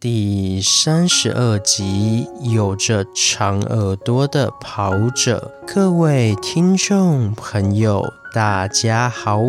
第三十二集，有着长耳朵的跑者。各位听众朋友，大家好，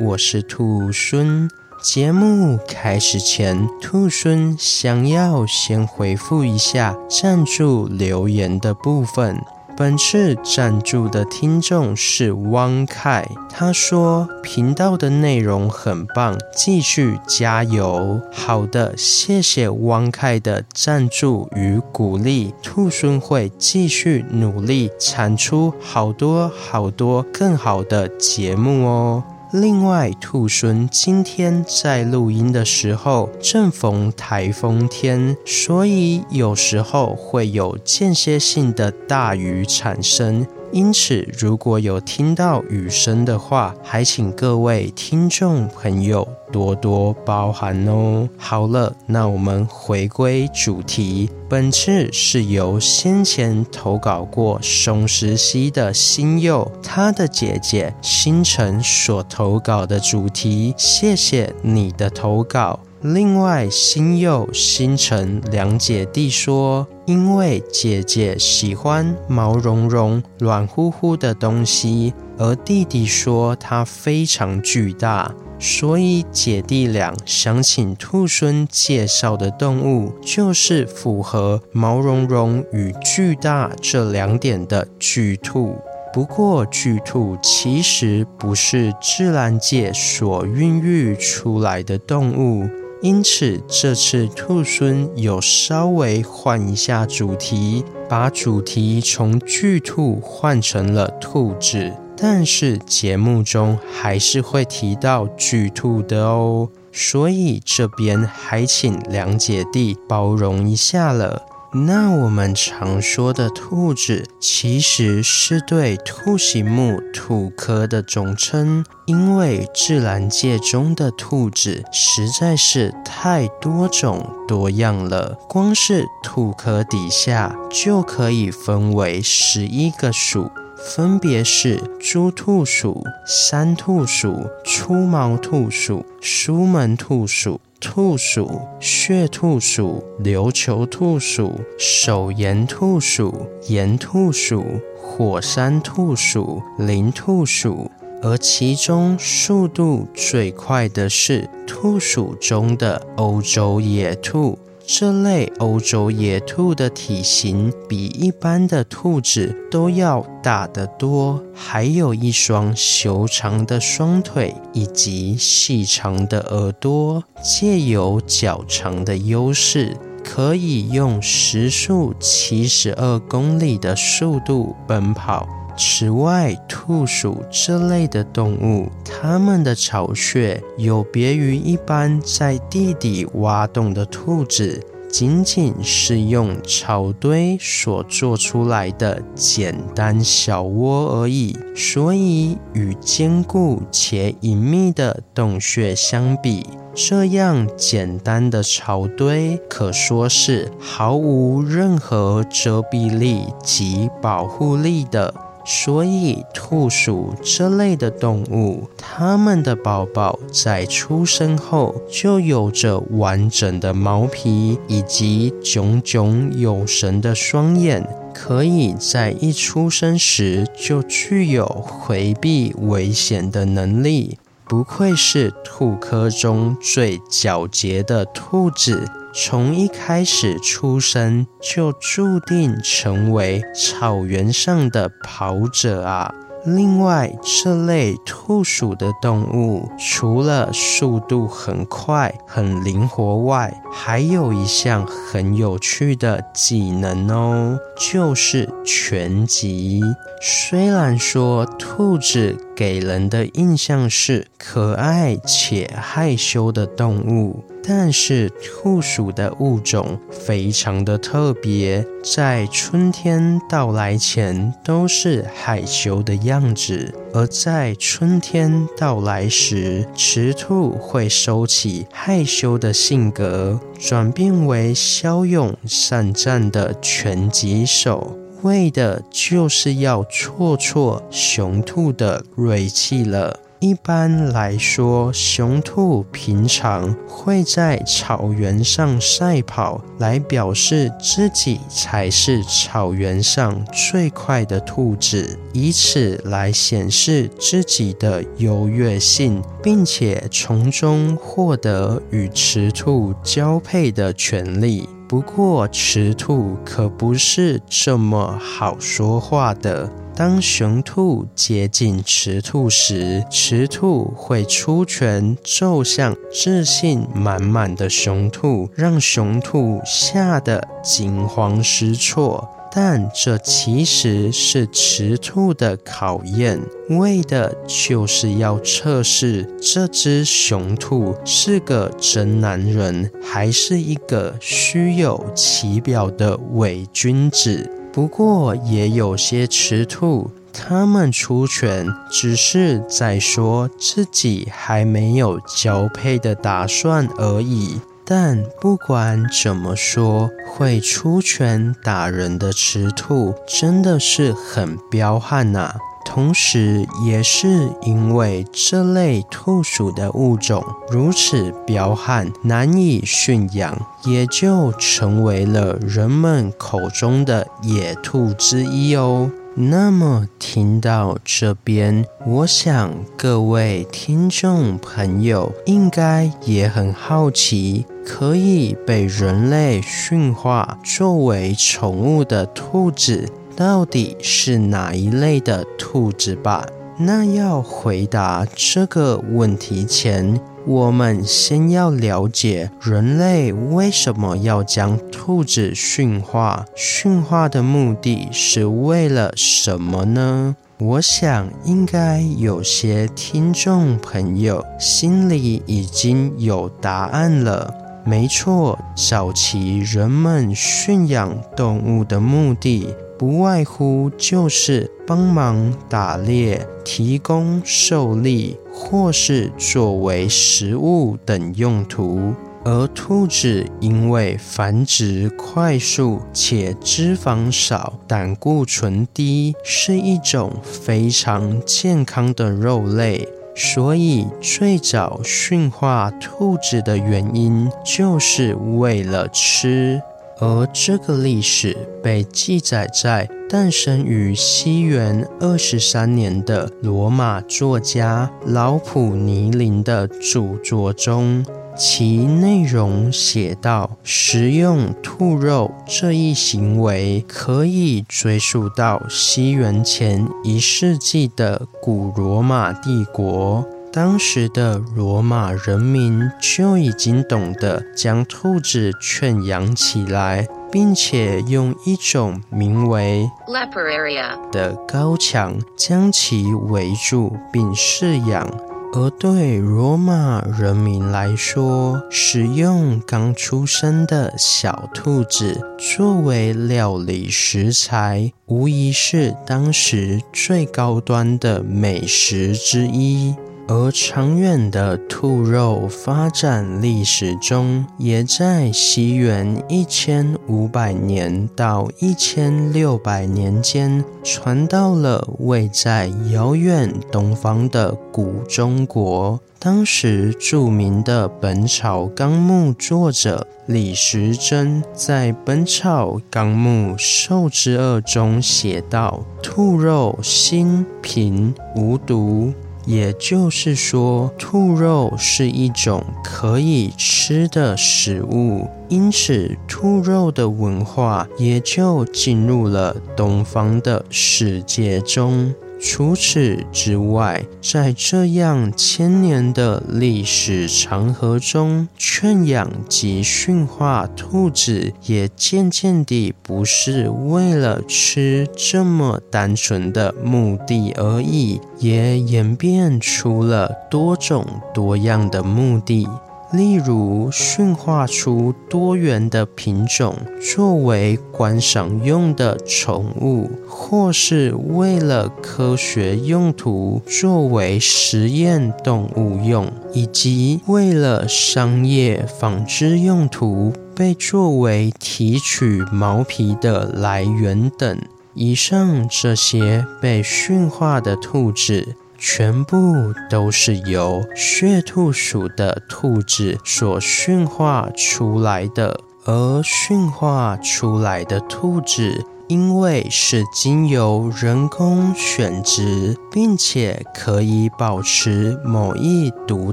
我是兔孙。节目开始前，兔孙想要先回复一下赞助留言的部分。本次赞助的听众是汪凯，他说频道的内容很棒，继续加油。好的，谢谢汪凯的赞助与鼓励，兔孙会继续努力产出好多好多更好的节目哦。另外，兔孙今天在录音的时候正逢台风天，所以有时候会有间歇性的大雨产生。因此，如果有听到雨声的话，还请各位听众朋友多多包涵哦。好了，那我们回归主题，本次是由先前投稿过松石溪的新佑，他的姐姐星辰所投稿的主题。谢谢你的投稿。另外，星佑、星辰两姐弟说，因为姐姐喜欢毛茸茸、软乎乎的东西，而弟弟说它非常巨大，所以姐弟俩想请兔孙介绍的动物就是符合毛茸茸与巨大这两点的巨兔。不过，巨兔其实不是自然界所孕育出来的动物。因此，这次兔孙有稍微换一下主题，把主题从巨兔换成了兔子，但是节目中还是会提到巨兔的哦，所以这边还请两姐弟包容一下了。那我们常说的兔子，其实是对兔形目兔科的总称，因为自然界中的兔子实在是太多种多样了，光是兔科底下就可以分为十一个属，分别是猪兔属、山兔属、粗毛兔属、苏门兔属。兔鼠、血兔鼠、琉球兔鼠、手岩兔鼠、岩兔鼠、火山兔鼠、林兔鼠，而其中速度最快的是兔鼠中的欧洲野兔。这类欧洲野兔的体型比一般的兔子都要大得多，还有一双修长的双腿以及细长的耳朵，借由较长的优势，可以用时速七十二公里的速度奔跑。此外，兔鼠这类的动物，它们的巢穴有别于一般在地底挖洞的兔子，仅仅是用草堆所做出来的简单小窝而已。所以，与坚固且隐秘的洞穴相比，这样简单的草堆可说是毫无任何遮蔽力及保护力的。所以，兔鼠这类的动物，它们的宝宝在出生后就有着完整的毛皮以及炯炯有神的双眼，可以在一出生时就具有回避危险的能力。不愧是兔科中最皎洁的兔子。从一开始出生就注定成为草原上的跑者啊！另外，这类兔鼠的动物除了速度很快、很灵活外，还有一项很有趣的技能哦，就是拳击。虽然说兔子给人的印象是可爱且害羞的动物。但是兔属的物种非常的特别，在春天到来前都是害羞的样子，而在春天到来时，雌兔会收起害羞的性格，转变为骁勇善战的拳击手，为的就是要挫挫雄兔的锐气了。一般来说，雄兔平常会在草原上赛跑，来表示自己才是草原上最快的兔子，以此来显示自己的优越性，并且从中获得与雌兔交配的权利。不过，雌兔可不是这么好说话的。当雄兔接近雌兔时，雌兔会出拳揍向自信满满的雄兔，让雄兔吓得惊慌失措。但这其实是雌兔的考验，为的就是要测试这只雄兔是个真男人，还是一个虚有其表的伪君子。不过，也有些雌兔，他们出拳只是在说自己还没有交配的打算而已。但不管怎么说，会出拳打人的雌兔真的是很彪悍呐。同时，也是因为这类兔属的物种如此彪悍，难以驯养，也就成为了人们口中的野兔之一哦。那么，听到这边，我想各位听众朋友应该也很好奇，可以被人类驯化作为宠物的兔子。到底是哪一类的兔子吧？那要回答这个问题前，我们先要了解人类为什么要将兔子驯化？驯化的目的是为了什么呢？我想应该有些听众朋友心里已经有答案了。没错，早期人们驯养动物的目的。不外乎就是帮忙打猎、提供狩猎，或是作为食物等用途。而兔子因为繁殖快速且脂肪少、胆固醇低，是一种非常健康的肉类，所以最早驯化兔子的原因就是为了吃。而这个历史被记载在诞生于西元二十三年的罗马作家老普尼林的著作中，其内容写道：食用兔肉这一行为可以追溯到西元前一世纪的古罗马帝国。当时的罗马人民就已经懂得将兔子圈养起来，并且用一种名为 “leperaria” 的高墙将其围住并饲养。而对罗马人民来说，使用刚出生的小兔子作为料理食材，无疑是当时最高端的美食之一。而长远的兔肉发展历史中，也在西元一千五百年到一千六百年间，传到了位在遥远东方的古中国。当时著名的《本草纲目》作者李时珍在《本草纲目兽之二》中写道：“兔肉辛平无毒。”也就是说，兔肉是一种可以吃的食物，因此兔肉的文化也就进入了东方的世界中。除此之外，在这样千年的历史长河中，圈养及驯化兔子也渐渐地不是为了吃这么单纯的目的而已，也演变出了多种多样的目的。例如，驯化出多元的品种，作为观赏用的宠物，或是为了科学用途，作为实验动物用，以及为了商业纺织用途，被作为提取毛皮的来源等。以上这些被驯化的兔子。全部都是由血兔属的兔子所驯化出来的，而驯化出来的兔子，因为是经由人工选殖，并且可以保持某一独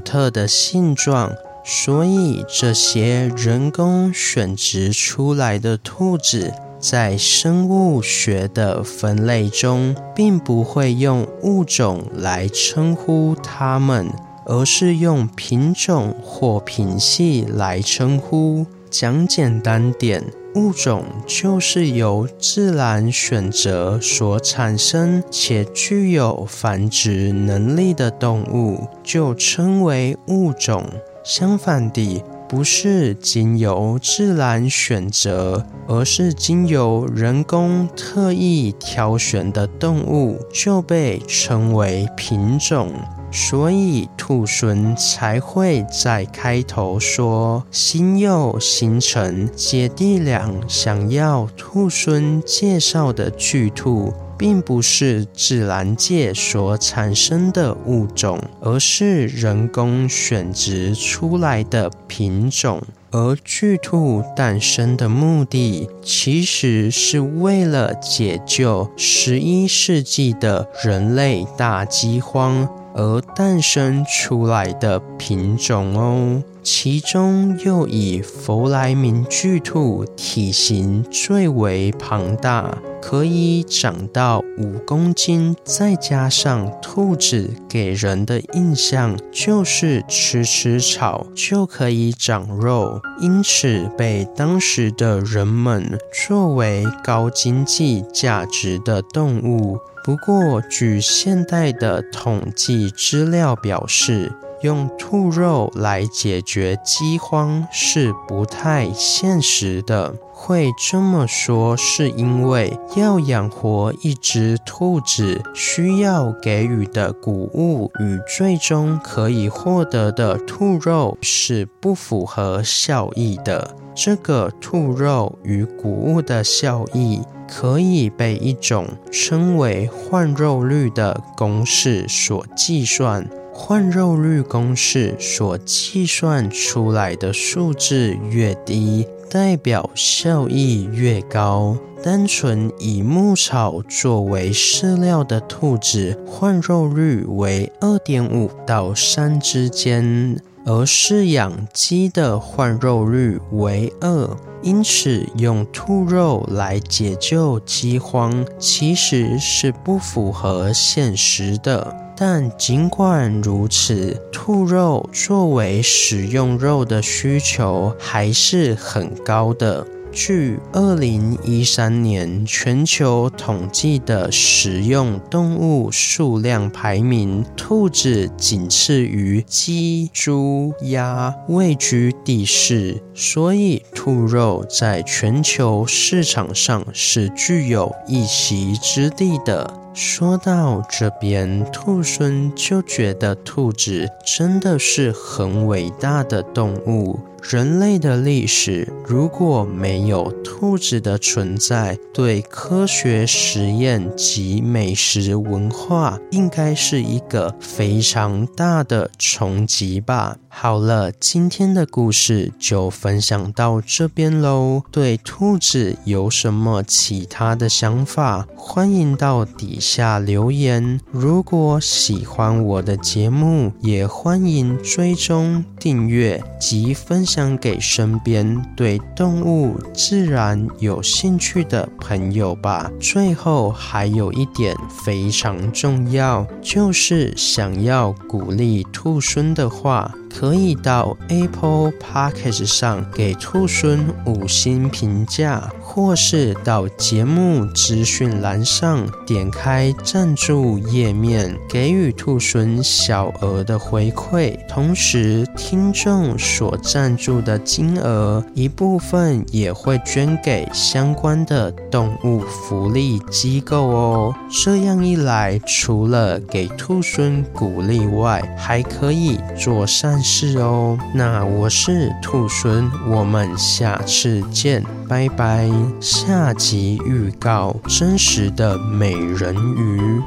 特的性状，所以这些人工选择出来的兔子。在生物学的分类中，并不会用物种来称呼它们，而是用品种或品系来称呼。讲简单点，物种就是由自然选择所产生且具有繁殖能力的动物，就称为物种。相反地，不是经由自然选择，而是经由人工特意挑选的动物，就被称为品种。所以兔狲才会在开头说：“新佑、星辰姐弟俩想要兔狲介绍的巨兔。”并不是自然界所产生的物种，而是人工选择出来的品种。而巨兔诞生的目的，其实是为了解救十一世纪的人类大饥荒而诞生出来的品种哦。其中又以弗莱明巨兔体型最为庞大，可以长到五公斤，再加上兔子给人的印象就是吃吃草就可以长肉，因此被当时的人们作为高经济价值的动物。不过，据现代的统计资料表示，用兔肉来解决饥荒是不太现实的。会这么说，是因为要养活一只兔子，需要给予的谷物与最终可以获得的兔肉是不符合效益的。这个兔肉与谷物的效益，可以被一种称为换肉率的公式所计算。换肉率公式所计算出来的数字越低，代表效益越高。单纯以牧草作为饲料的兔子，换肉率为二点五到三之间，而饲养鸡的换肉率为二。因此，用兔肉来解救饥荒，其实是不符合现实的。但尽管如此，兔肉作为食用肉的需求还是很高的。据二零一三年全球统计的食用动物数量排名，兔子仅次于鸡、猪、鸭，位居第四。所以，兔肉在全球市场上是具有一席之地的。说到这边，兔孙就觉得兔子真的是很伟大的动物。人类的历史如果没有兔子的存在，对科学实验及美食文化应该是一个非常大的冲击吧。好了，今天的故事就分享到这边喽。对兔子有什么其他的想法，欢迎到底下留言。如果喜欢我的节目，也欢迎追踪订阅及分享给身边对动物、自然有兴趣的朋友吧。最后还有一点非常重要，就是想要鼓励兔孙的话。可以到 Apple Podcast 上给兔孙五星评价，或是到节目资讯栏上点开赞助页面，给予兔猻小额的回馈。同时，听众所赞助的金额一部分也会捐给相关的动物福利机构哦。这样一来，除了给兔猻鼓励外，还可以做善事哦，那我是兔猻，我们下次见，拜拜。下集预告：真实的美人鱼。